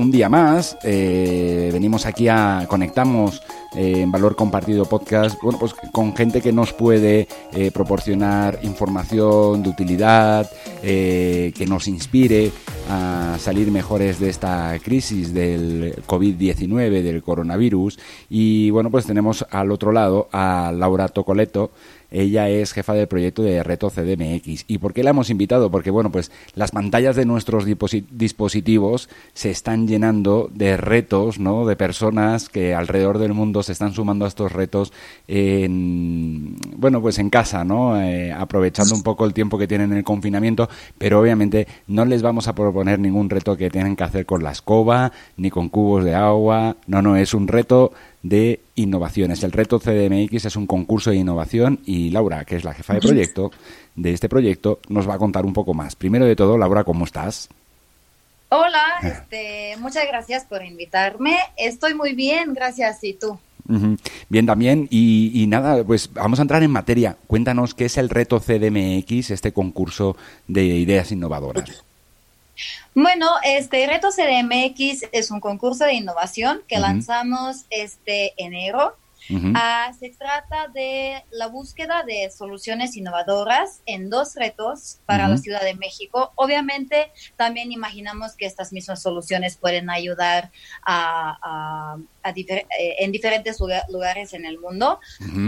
Un día más. eh, venimos aquí a conectamos eh, en Valor Compartido Podcast, bueno, pues con gente que nos puede eh, proporcionar información de utilidad, que nos inspire a salir mejores de esta crisis del COVID-19, del coronavirus. Y bueno, pues tenemos al otro lado a Laura Tocoleto. Ella es jefa del proyecto de Reto CDMX. ¿Y por qué la hemos invitado? Porque, bueno, pues las pantallas de nuestros disposi- dispositivos se están llenando de retos, ¿no? De personas que alrededor del mundo se están sumando a estos retos en, bueno, pues en casa, ¿no? Eh, aprovechando un poco el tiempo que tienen en el confinamiento, pero obviamente no les vamos a proponer ningún reto que tienen que hacer con la escoba, ni con cubos de agua. No, no, es un reto de innovaciones. El reto CDMX es un concurso de innovación y Laura, que es la jefa de proyecto de este proyecto, nos va a contar un poco más. Primero de todo, Laura, ¿cómo estás? Hola, este, muchas gracias por invitarme. Estoy muy bien, gracias. ¿Y tú? Bien, también. Y, y nada, pues vamos a entrar en materia. Cuéntanos qué es el reto CDMX, este concurso de ideas innovadoras. Bueno, este Reto CDMX es un concurso de innovación que lanzamos este enero. Ah, se trata de la búsqueda de soluciones innovadoras en dos retos para la. Ciudad de México. Obviamente, también imaginamos que estas mismas soluciones pueden ayudar a, a- a difer- eh, en diferentes lugar- lugares en el mundo.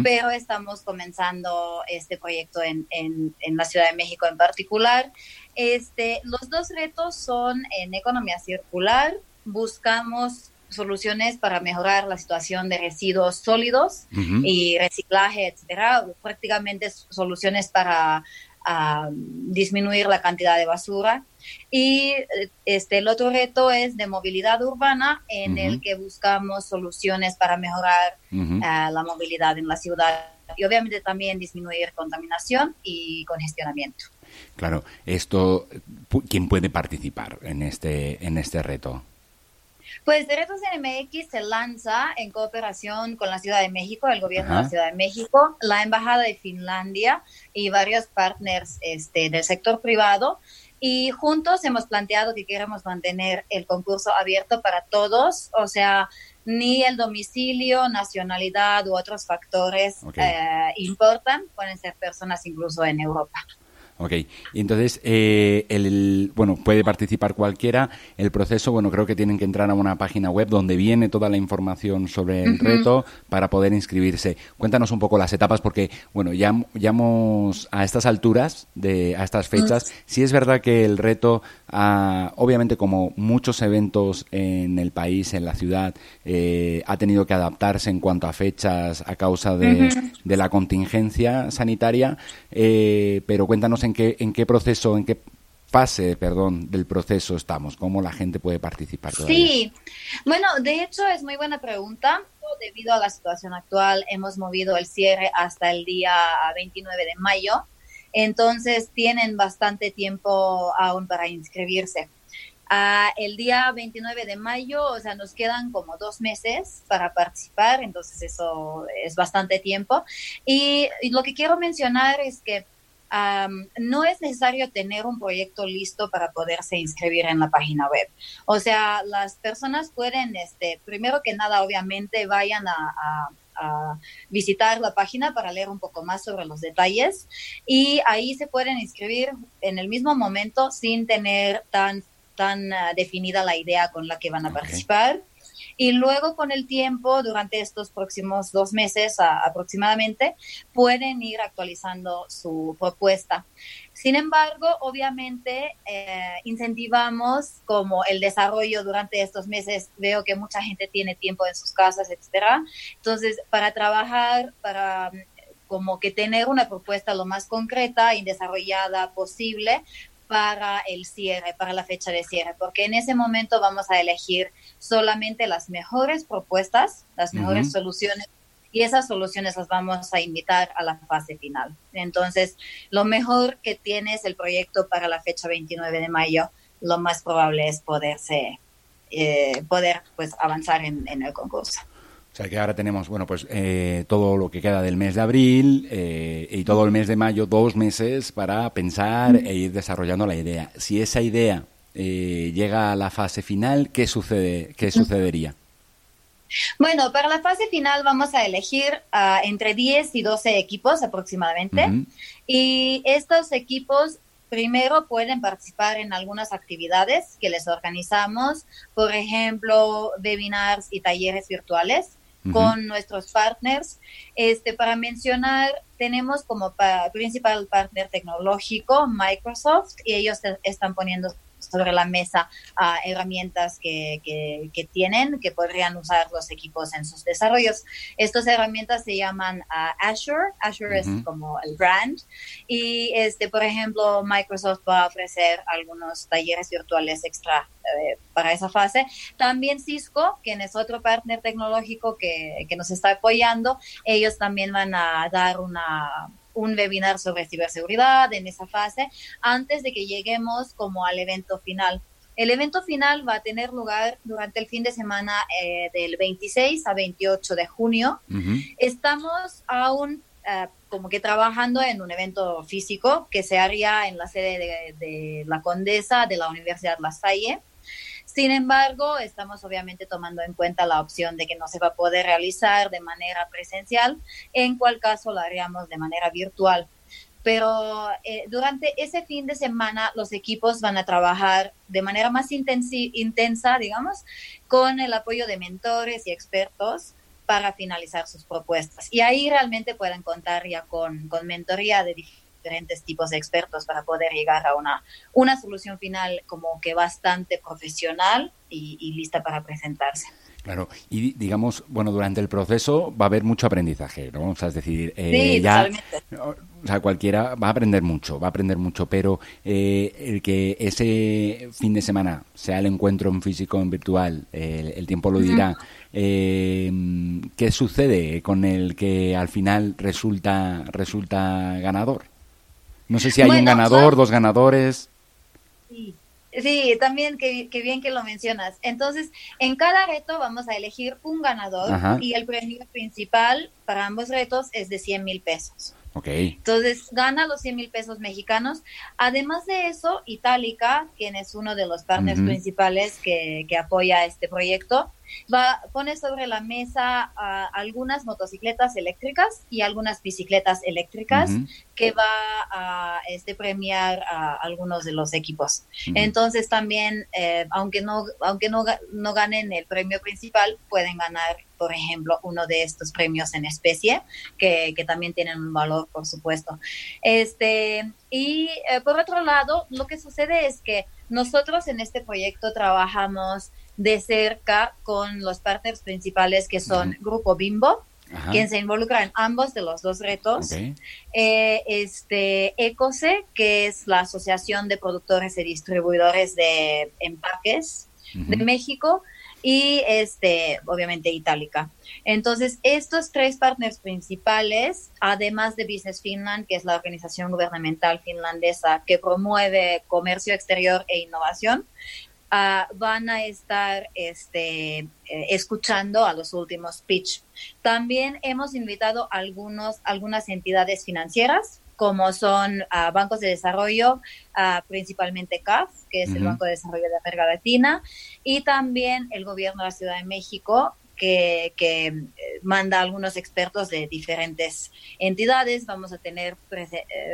Pero estamos comenzando este proyecto en, en- en la Ciudad de México en particular. Este, los dos retos son en economía circular, buscamos soluciones para mejorar la situación de residuos sólidos y reciclaje, etcétera, prácticamente soluciones para disminuir la cantidad de basura. Y eh, este, el otro reto es de movilidad urbana, en el que buscamos soluciones para mejorar a la movilidad en la ciudad y obviamente también disminuir contaminación y congestionamiento. Claro, esto, pu- ¿quién puede participar en este, en este reto? Pues Derechos NMX se lanza en cooperación con la Ciudad de México, el gobierno de la Ciudad de México, la Embajada de Finlandia y varios partners este, del sector privado. Y juntos hemos planteado que queremos mantener el concurso abierto para todos, o sea, ni el domicilio, nacionalidad u otros factores eh, importan, pueden ser personas incluso en Europa. Ok, y entonces, eh, el, bueno, puede participar cualquiera. El proceso, bueno, creo que tienen que entrar a una página web donde viene toda la información sobre el reto para poder inscribirse. Cuéntanos un poco las etapas porque, bueno, ya, ya hemos, a estas alturas, de, a estas fechas, sí es verdad que el reto, ah, obviamente como muchos eventos en el país, en la ciudad, eh, ha tenido que adaptarse en cuanto a fechas a causa de, de la contingencia sanitaria, eh, pero cuéntanos en qué, en qué proceso, en qué fase, perdón, del proceso estamos, cómo la gente puede participar. Sí, bueno, de hecho es muy buena pregunta. Debido a la situación actual, hemos movido el cierre hasta el día 29 de mayo, entonces tienen bastante tiempo aún para inscribirse. El día 29 de mayo, o sea, nos quedan como dos meses para participar, entonces eso es bastante tiempo. Y, y lo que quiero mencionar es que am, no es necesario tener un proyecto listo para poderse inscribir en la página web. O sea, las personas pueden, este, primero que nada, obviamente, vayan a, a- a visitar la página para leer un poco más sobre los detalles y ahí se pueden inscribir en el mismo momento sin tener tan, tan ah, definida la idea con la que van a participar. Y luego con el tiempo, durante estos próximos dos meses aproximadamente, pueden ir actualizando su propuesta. Sin embargo, obviamente eh, incentivamos como el desarrollo durante estos meses. Veo que mucha gente tiene tiempo en sus casas, etcétera. Entonces, para trabajar, para como que tener una propuesta lo más concreta y desarrollada posible para el cierre, para la fecha de cierre, porque en ese momento vamos a elegir solamente las mejores propuestas, las mejores soluciones y esas soluciones las vamos a invitar a la fase final. Entonces, lo mejor que tiene es el proyecto para la fecha 29 de mayo, lo más probable es poderse, eh, poder pues avanzar en el concurso. O sea que ahora tenemos, bueno, pues eh, todo lo que queda del mes de abril eh, y todo el mes de mayo, dos meses para pensar e ir desarrollando la idea. Si esa idea eh, llega a la fase final, ¿qué sucede? ¿Qué sucedería? Bueno, para la fase final vamos a elegir uh, entre 10 y 12 equipos aproximadamente. Y estos equipos primero pueden participar en algunas actividades que les organizamos, por ejemplo, webinars y talleres virtuales con nuestros partners. Este, para mencionar, tenemos como principal partner tecnológico Microsoft y ellos están poniendo sobre la mesa uh, herramientas que, que, tienen, que podrían usar los equipos en sus desarrollos. Estas herramientas se llaman ah, Azure, Azure es como el brand, y este, por ejemplo, Microsoft va a ofrecer algunos talleres virtuales extra eh, para esa fase. También Cisco, quien es otro partner tecnológico que, que nos está apoyando, ellos también van a dar una un webinar sobre ciberseguridad en esa fase antes de que lleguemos como al evento final. El evento final va a tener lugar durante el fin de semana eh, del 26 a 28 de junio. Estamos aún eh, como que trabajando en un evento físico que se haría en la sede de, de la Condesa de la Universidad La Salle. Sin embargo, estamos obviamente tomando en cuenta la opción de que no se va a poder realizar de manera presencial, en cual caso lo haríamos de manera virtual. Pero eh, durante ese fin de semana los equipos van a trabajar de manera más intensa, digamos, con el apoyo de mentores y expertos para finalizar sus propuestas. Y ahí realmente pueden contar ya con, con mentoría de diferentes tipos de expertos para poder llegar a una, una solución final como que bastante profesional y, lista para presentarse. Claro, y digamos, bueno, durante el proceso va a haber mucho aprendizaje, ¿no? O sea, es decir, eh, ya, o sea, cualquiera va a aprender mucho, va a aprender mucho, pero eh, el que ese fin de semana sea el encuentro en físico, en virtual, el tiempo lo dirá. Eh, ¿Qué sucede con el que al final resulta resulta ganador? No sé si hay un ganador, dos ganadores. Sí. Sí, también que, bien que lo mencionas. Entonces, en cada reto vamos a elegir un ganador y el premio principal para ambos retos es de 100 mil pesos. Okay. Entonces, gana los 100 mil pesos mexicanos. Además de eso, Itálica, quien es uno de los partners principales que, que apoya este proyecto, va, pone sobre la mesa algunas motocicletas eléctricas y algunas bicicletas eléctricas que va a este, premiar a algunos de los equipos. Entonces también, eh, aunque, no, aunque no, no ganen el premio principal, pueden ganar por ejemplo, uno de estos premios en especie, que, que, también tienen un valor, por supuesto. Este, y eh, por otro lado, lo que sucede es que nosotros en este proyecto trabajamos de cerca con los partners principales que son Grupo Bimbo, quien se involucra en ambos de los dos retos. Eh, este ECOSE, que es la Asociación de Productores y Distribuidores de Empaques de México, y este, obviamente Itálica. Entonces, estos tres partners principales, además de Business Finland, que es la organización gubernamental finlandesa que promueve comercio exterior e innovación, Ah, van a estar este, eh, escuchando a los últimos pitch. También hemos invitado algunos, algunas entidades financieras, como son ah, bancos de desarrollo, ah, principalmente CAF, que es el Banco de Desarrollo de América Latina, y también el gobierno de la Ciudad de México, que, que, manda algunos expertos de diferentes entidades. Vamos a tener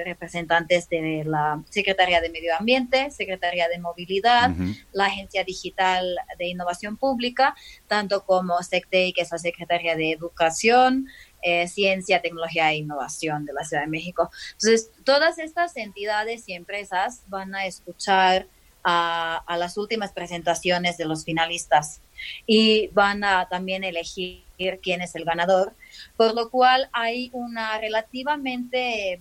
representantes de la Secretaría de Medio Ambiente, Secretaría de Movilidad, la Agencia Digital de Innovación Pública, tanto como SECTEI, que es la Secretaría de Educación, eh, ciencia, tecnología e innovación de la Ciudad de México. Entonces, todas estas entidades y empresas van a escuchar a, las últimas presentaciones de los finalistas y van a también elegir quién es el ganador, por lo cual hay una relativamente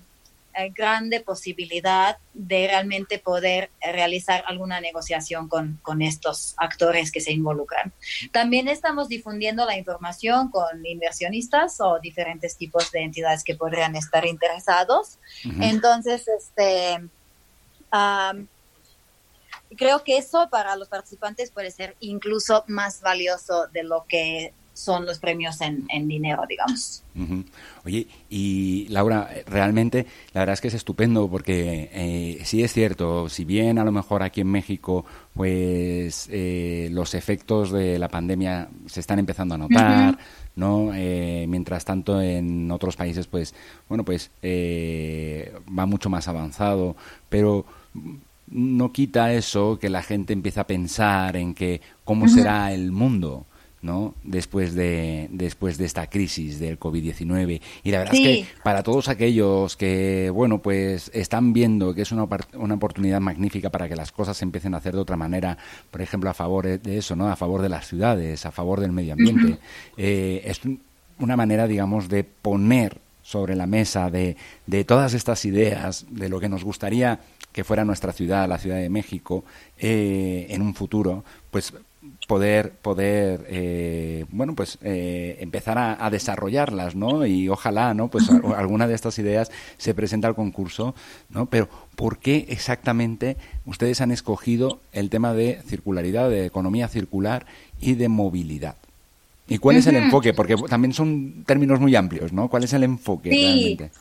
eh, grande posibilidad de realmente poder realizar alguna negociación con, con, estos actores que se involucran. También estamos difundiendo la información con inversionistas o diferentes tipos de entidades que podrían estar interesados. Entonces, este, creo que eso para los participantes puede ser incluso más valioso de lo que son los premios en, dinero, digamos. Oye, y Laura, realmente la verdad es que es estupendo porque eh, sí es cierto, si bien a lo mejor aquí en México pues eh, los efectos de la pandemia se están empezando a notar, ¿no? Eh, mientras tanto en otros países pues, bueno, pues va mucho más avanzado, pero no quita eso que la gente empieza a pensar en que cómo será el mundo ¿no? Después de, después de esta crisis del COVID-19. Y la verdad es que para todos aquellos que, bueno, pues están viendo que es una, una oportunidad magnífica para que las cosas se empiecen a hacer de otra manera, por ejemplo, a favor de eso, ¿no? A favor de las ciudades, a favor del medio ambiente. Eh, es una manera, digamos, de poner sobre la mesa de, de todas estas ideas, de lo que nos gustaría que fuera nuestra ciudad, la Ciudad de México, eh, en un futuro, pues poder poder eh, bueno pues eh, empezar a, desarrollarlas no y ojalá no pues alguna de estas ideas se presenta al concurso no pero por qué exactamente ustedes han escogido el tema de circularidad de economía circular y de movilidad y cuál es el enfoque porque también son términos muy amplios no cuál es el enfoque realmente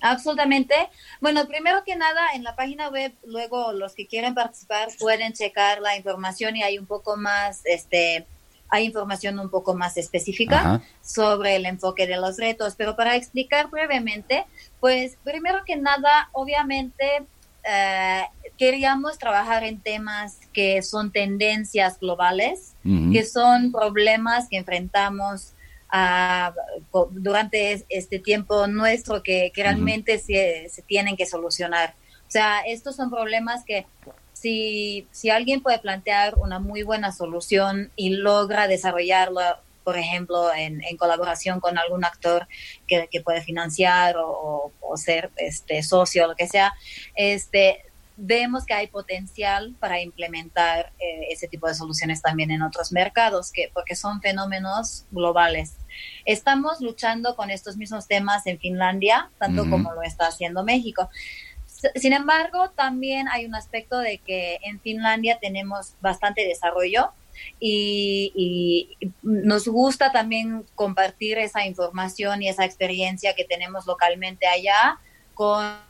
Absolutamente. Bueno, primero que nada, en la página web, luego los que quieren participar pueden checar la información y hay un poco más, este, hay información un poco más específica sobre el enfoque de los retos. Pero para explicar brevemente, pues primero que nada, obviamente, eh, queríamos trabajar en temas que son tendencias globales, que son problemas que enfrentamos durante este tiempo nuestro que, realmente se, se, tienen que solucionar. O sea, estos son problemas que si, si alguien puede plantear una muy buena solución y logra desarrollarlo, por ejemplo, en, en colaboración con algún actor que, que puede financiar o, o, ser este socio o lo que sea, este vemos que hay potencial para implementar eh, ese tipo de soluciones también en otros mercados, que, porque son fenómenos globales. Estamos luchando con estos mismos temas en Finlandia, tanto como lo está haciendo México. Sin embargo, también hay un aspecto de que en Finlandia tenemos bastante desarrollo y, y, nos gusta también compartir esa información y esa experiencia que tenemos localmente allá con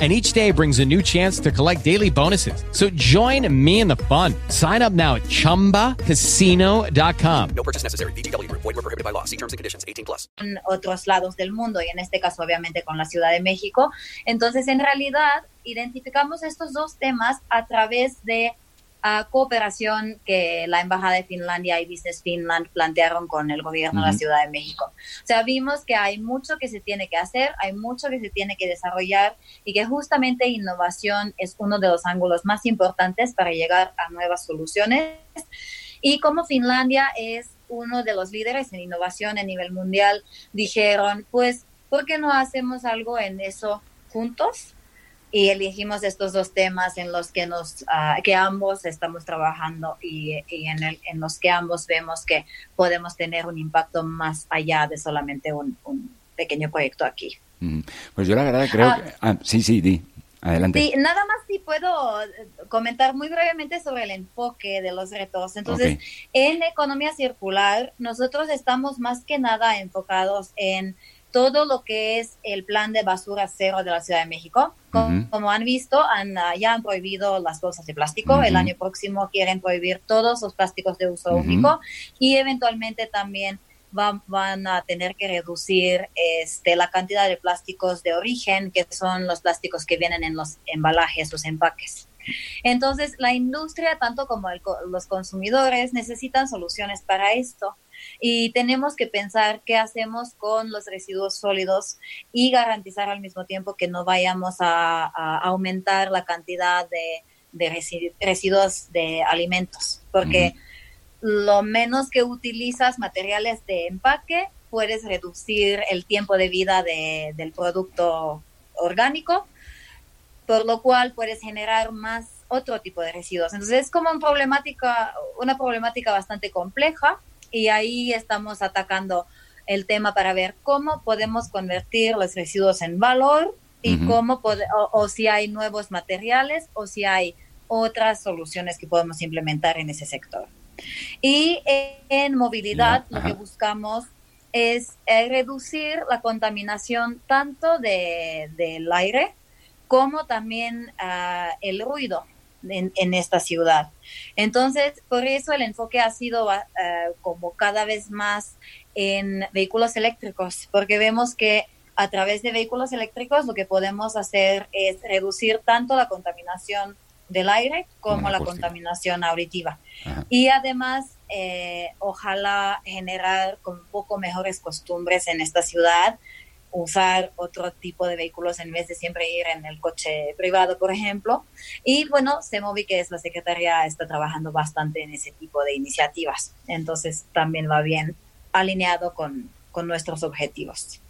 and each day brings a new chance to collect daily bonuses. So join me in the fun. Sign up now at ChumbaCasino.com. No purchase necessary. BGW. Void were prohibited by law. See terms and conditions. 18 plus. En otros lados del mundo y en este caso obviamente con la Ciudad de México. Entonces en realidad identificamos estos dos temas a través de cooperación que la Embajada de Finlandia y Business Finland plantearon con el gobierno de la Ciudad de México. O sea, vimos que hay mucho que se tiene que hacer, hay mucho que se tiene que desarrollar y que justamente innovación es uno de los ángulos más importantes para llegar a nuevas soluciones. Y como Finlandia es uno de los líderes en innovación a nivel mundial, dijeron, pues, ¿por qué no hacemos algo en eso juntos? Y elegimos estos dos temas en los que nos ah, que ambos estamos trabajando y, en, el, en los que ambos vemos que podemos tener un impacto más allá de solamente un, pequeño proyecto aquí. Pues yo la verdad creo ah. que... Ah, sí, sí, di. Adelante. Sí, nada más si puedo, comentar muy brevemente sobre el enfoque de los retos. Entonces, en economía circular, nosotros estamos más que nada enfocados en todo lo que es el plan de basura cero de la Ciudad de México. Como, han visto, han, ah, ya han prohibido las bolsas de plástico. El año próximo quieren prohibir todos los plásticos de uso único y eventualmente también van, van, a tener que reducir este, la cantidad de plásticos de origen, que son los plásticos que vienen en los embalajes, los empaques. Entonces, la industria, tanto como los consumidores, necesitan soluciones para esto y tenemos que pensar qué hacemos con los residuos sólidos y garantizar al mismo tiempo que no vayamos a, aumentar la cantidad de, residuos de alimentos, porque lo menos que utilizas materiales de empaque, puedes reducir el tiempo de vida del producto orgánico, por lo cual puedes generar más otro tipo de residuos. Entonces es como una problemática, una problemática bastante compleja y ahí estamos atacando el tema para ver cómo podemos convertir los residuos en valor y cómo o, si hay nuevos materiales o si hay otras soluciones que podemos implementar en ese sector. Y en, movilidad lo que buscamos es eh, reducir la contaminación tanto del aire como también ah, el ruido en, esta ciudad. Entonces, por eso el enfoque ha sido uh, como cada vez más en vehículos eléctricos, porque vemos que a través de vehículos eléctricos lo que podemos hacer es reducir tanto la contaminación del aire como la contaminación auditiva. Y además, eh, ojalá generar con un poco mejores costumbres en esta ciudad usar otro tipo de vehículos en vez de siempre ir en el coche privado, por ejemplo. Y bueno, CEMOVI, que es la secretaria, está trabajando bastante en ese tipo de iniciativas. Entonces también va bien alineado con, nuestros objetivos.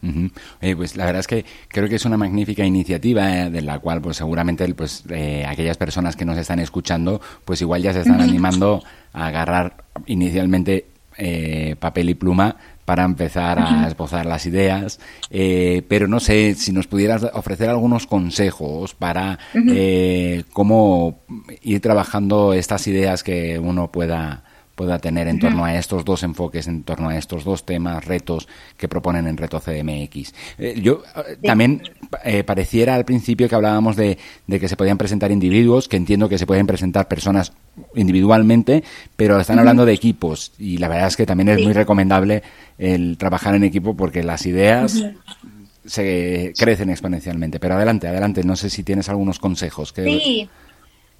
pues la verdad es que creo que es una magnífica iniciativa eh, de la cual pues seguramente pues eh, aquellas personas que nos están escuchando pues igual ya se están animando a agarrar inicialmente eh, papel y pluma para empezar a esbozar las ideas, eh, pero no sé si nos pudieras ofrecer algunos consejos para eh, cómo ir trabajando estas ideas que uno pueda pueda tener en torno a estos dos enfoques, en torno a estos dos temas, retos que proponen en Reto CDMX. Eh, yo eh, también eh, pareciera al principio que hablábamos de, que se podían presentar individuos, que entiendo que se pueden presentar personas individualmente, pero están hablando de equipos y la verdad es que también es muy recomendable el trabajar en equipo porque las ideas se crecen exponencialmente. Pero adelante, adelante, no sé si tienes algunos consejos. Que... Sí.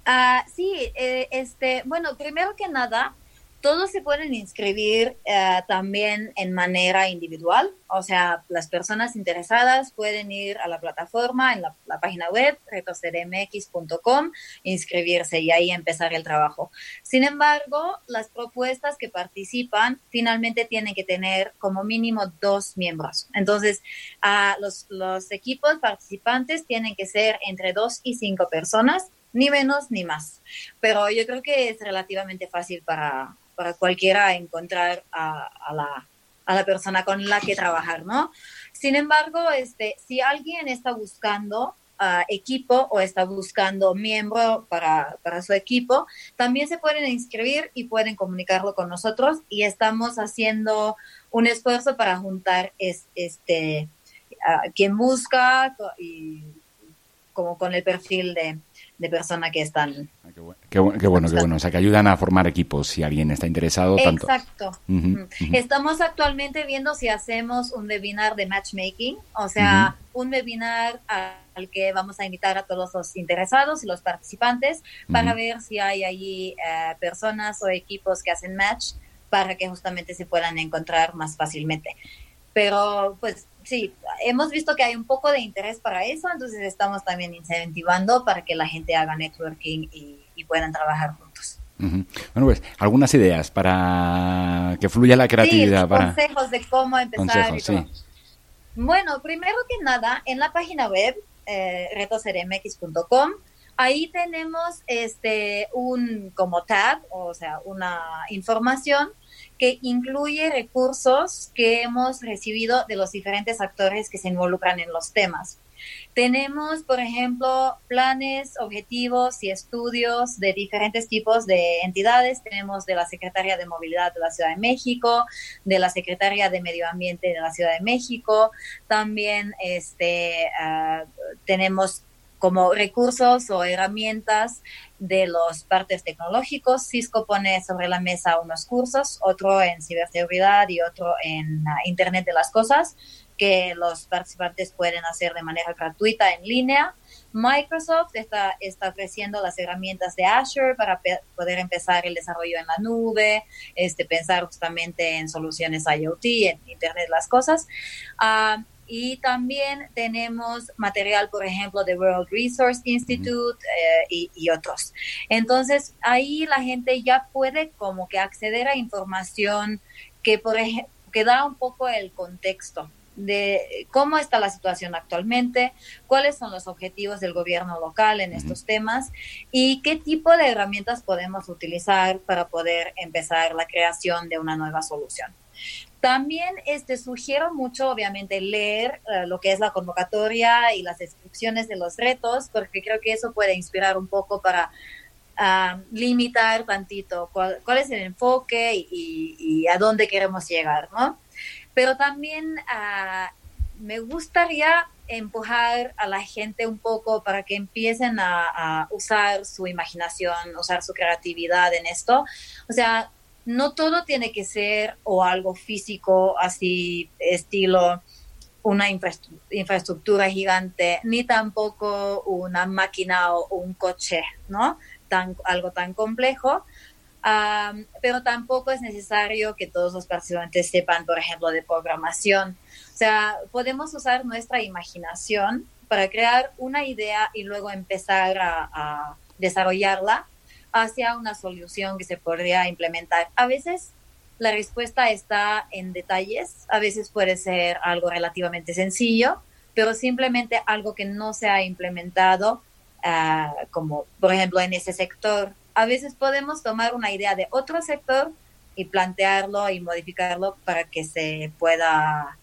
Ah, sí, este, bueno, primero que nada, todos se pueden inscribir eh, también en manera individual, o sea, las personas interesadas pueden ir a la plataforma en la, página web retocdmx.com, inscribirse y ahí empezar el trabajo. Sin embargo, las propuestas que participan finalmente tienen que tener como mínimo dos miembros. Entonces, los, los equipos participantes tienen que ser entre dos y cinco personas ni menos ni más. Pero yo creo que es relativamente fácil para, para cualquiera encontrar a, la, a la persona con la que trabajar, ¿no? Sin embargo, este, si alguien está buscando uh, equipo o está buscando miembro para, para, su equipo, también se pueden inscribir y pueden comunicarlo con nosotros y estamos haciendo un esfuerzo para juntar este, a quien busca y como con el perfil de, de persona que están. Ah, qué, bueno, qué, bueno, O sea, que ayudan a formar equipos si alguien está interesado. Exacto. Estamos actualmente viendo si hacemos un webinar de matchmaking, o sea, un webinar al que vamos a invitar a todos los interesados y los participantes para ver si hay allí eh, personas o equipos que hacen match para que justamente se puedan encontrar más fácilmente. Pero pues sí, hemos visto que hay un poco de interés para eso, entonces estamos también incentivando para que la gente haga networking y, puedan trabajar juntos. Bueno, pues algunas ideas para que fluya la creatividad. Sí, consejos de cómo empezar. y todo. Bueno, primero que nada, en la página web eh, retosrmx.com ahí tenemos este un como tab, o sea, una información que incluye recursos que hemos recibido de los diferentes actores que se involucran en los temas. Tenemos, por ejemplo, planes, objetivos y estudios de diferentes tipos de entidades. Tenemos de la Secretaría de Movilidad de la Ciudad de México, de la Secretaría de Medio Ambiente de la Ciudad de México. También este, uh, tenemos como recursos o herramientas de los partes tecnológicos. Cisco pone sobre la mesa unos cursos, otro en ciberseguridad y otro en uh, Internet de las Cosas, que los participantes pueden hacer de manera gratuita en línea. Microsoft está, está ofreciendo las herramientas de Azure para poder empezar el desarrollo en la nube, este, pensar justamente en soluciones IoT, en Internet de las Cosas. Uh, y también tenemos material, por ejemplo, de World Resource Institute eh, y, y, otros. Entonces, ahí la gente ya puede como que acceder a información que, por ejemplo, que da un poco el contexto de cómo está la situación actualmente, cuáles son los objetivos del gobierno local en estos temas y qué tipo de herramientas podemos utilizar para poder empezar la creación de una nueva solución. También este, sugiero mucho, obviamente, leer uh, lo que es la convocatoria y las descripciones de los retos, porque creo que eso puede inspirar un poco para limitar tantito cuál, cuál, es el enfoque y, a dónde queremos llegar, ¿no? Pero también uh, me gustaría empujar a la gente un poco para que empiecen a, a usar su imaginación, usar su creatividad en esto. O sea, no todo tiene que ser o algo físico, así estilo una infraestructura gigante, ni tampoco una máquina o un coche, ¿no? Tan, algo tan complejo. Um, pero tampoco es necesario que todos los participantes sepan, por ejemplo, de programación. O sea, podemos usar nuestra imaginación para crear una idea y luego empezar a desarrollarla hacia una solución que se podría implementar. A veces la respuesta está en detalles, a veces puede ser algo relativamente sencillo, pero simplemente algo que no se ha implementado, uh, como por ejemplo en ese sector. A veces podemos tomar una idea de otro sector y plantearlo y modificarlo para que se pueda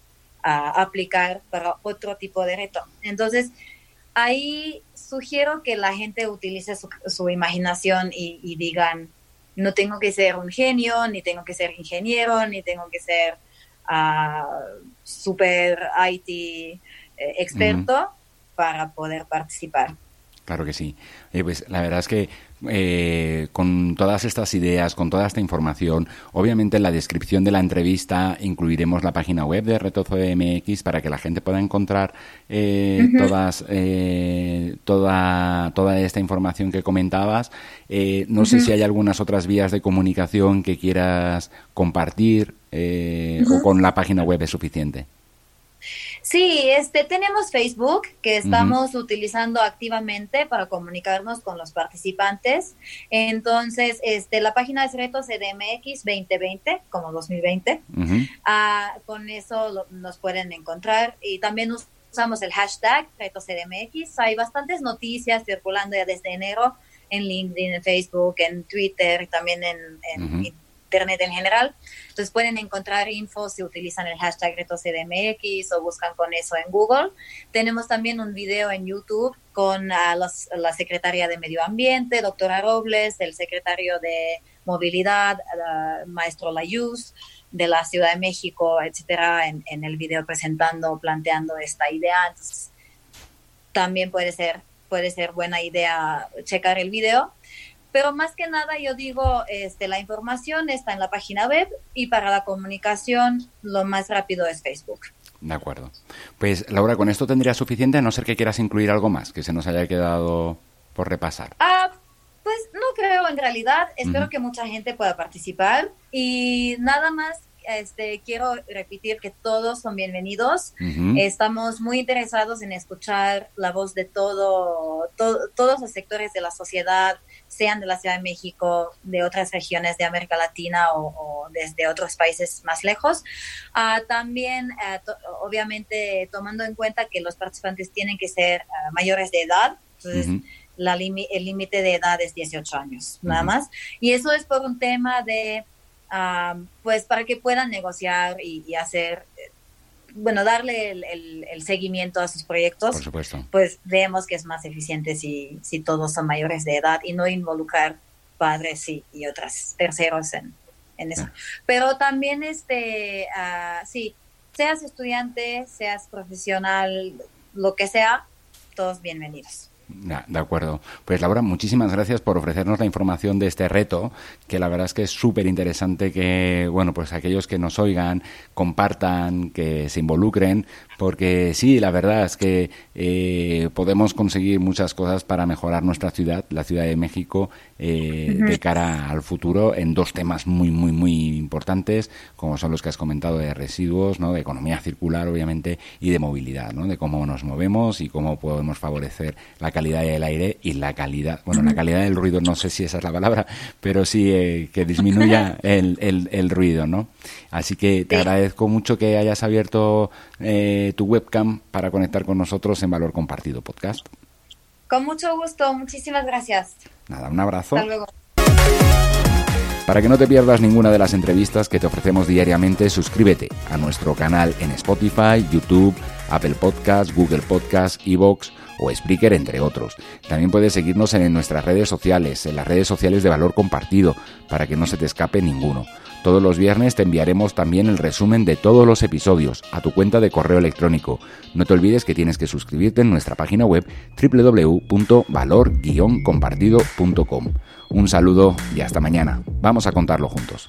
uh, aplicar para otro tipo de reto. Entonces, ahí sugiero que la gente utilice su, su imaginación y, y, digan, no tengo que ser un genio, ni tengo que ser ingeniero, ni tengo que ser uh, super IT eh, experto uh -huh. para poder participar. Claro que sí. Eh, pues la verdad es que eh, con todas estas ideas, con toda esta información, obviamente en la descripción de la entrevista incluiremos la página web de Retozo MX para que la gente pueda encontrar eh, uh -huh. todas, eh, toda, toda esta información que comentabas. Eh, no uh -huh. sé si hay algunas otras vías de comunicación que quieras compartir eh, uh -huh. o con la página web es suficiente. Sí, este, tenemos Facebook que estamos uh -huh. utilizando activamente para comunicarnos con los participantes. Entonces, este, la página es Reto CDMX 2020, como 2020. Uh -huh. uh, con eso lo, nos pueden encontrar y también usamos el hashtag Reto CDMX. Hay bastantes noticias circulando ya desde enero en LinkedIn, en Facebook, en Twitter, también en, en uh -huh Internet en general. Entonces pueden encontrar info si utilizan el hashtag RetoCDMX o buscan con eso en Google. Tenemos también un video en YouTube con los, la secretaria de Medio Ambiente, doctora Robles, el secretario de Movilidad, uh, maestro Layuz, de la Ciudad de México, etcétera, en, en el video presentando, planteando esta idea. Entonces, también puede ser, puede ser buena idea checar el video pero más que nada yo digo, este, la información está en la página web y para la comunicación lo más rápido es Facebook. De acuerdo. Pues Laura, con esto tendría suficiente, a no ser que quieras incluir algo más que se nos haya quedado por repasar. Ah, pues no creo en realidad. Espero uh -huh. que mucha gente pueda participar y nada más este, quiero repetir que todos son bienvenidos. Uh -huh. Estamos muy interesados en escuchar la voz de todo, to todos los sectores de la sociedad, sean de la Ciudad de México, de otras regiones de América Latina o, o desde otros países más lejos. Uh, también, uh, to obviamente, tomando en cuenta que los participantes tienen que ser uh, mayores de edad, entonces, -huh. la el límite de edad es 18 años, nada más. Y eso es por un tema de, pues, para que puedan negociar y, y hacer bueno, darle el, el- el seguimiento a sus proyectos, Por supuesto. pues vemos que es más eficiente si, si todos son mayores de edad y no involucrar padres y, y otras terceros en, en eso. Pero también, este, ah, sí, seas estudiante, seas profesional, lo que sea, todos bienvenidos. Ya, de acuerdo. Pues Laura, muchísimas gracias por ofrecernos la información de este reto, que la verdad es que es súper interesante que, bueno, pues aquellos que nos oigan compartan, que se involucren, porque sí, la verdad es que eh, podemos conseguir muchas cosas para mejorar nuestra ciudad, la Ciudad de México, eh, de cara al futuro, en dos temas muy, muy, muy importantes, como son los que has comentado de residuos, ¿no? de economía circular, obviamente, y de movilidad, ¿no? de cómo nos movemos y cómo podemos favorecer la calidad del aire y la calidad, bueno, la calidad del ruido, no sé si esa es la palabra, pero sí eh, que disminuya el, el, el ruido, ¿no? Así que te Sí. agradezco mucho que hayas abierto eh, tu webcam para conectar con nosotros en Valor Compartido Podcast. Con mucho gusto, muchísimas gracias. Nada, un abrazo. Hasta luego. Para que no te pierdas ninguna de las entrevistas que te ofrecemos diariamente, suscríbete a nuestro canal en Spotify, YouTube, Apple Podcasts, Google Podcasts, Evox o Spreaker, entre otros. También puedes seguirnos en nuestras redes sociales, en las redes sociales de Valor Compartido, para que no se te escape ninguno. Todos los viernes te enviaremos también el resumen de todos los episodios a tu cuenta de correo electrónico. No te olvides que tienes que suscribirte en nuestra página web www.valor-compartido.com. Un saludo y hasta mañana. Vamos a contarlo juntos.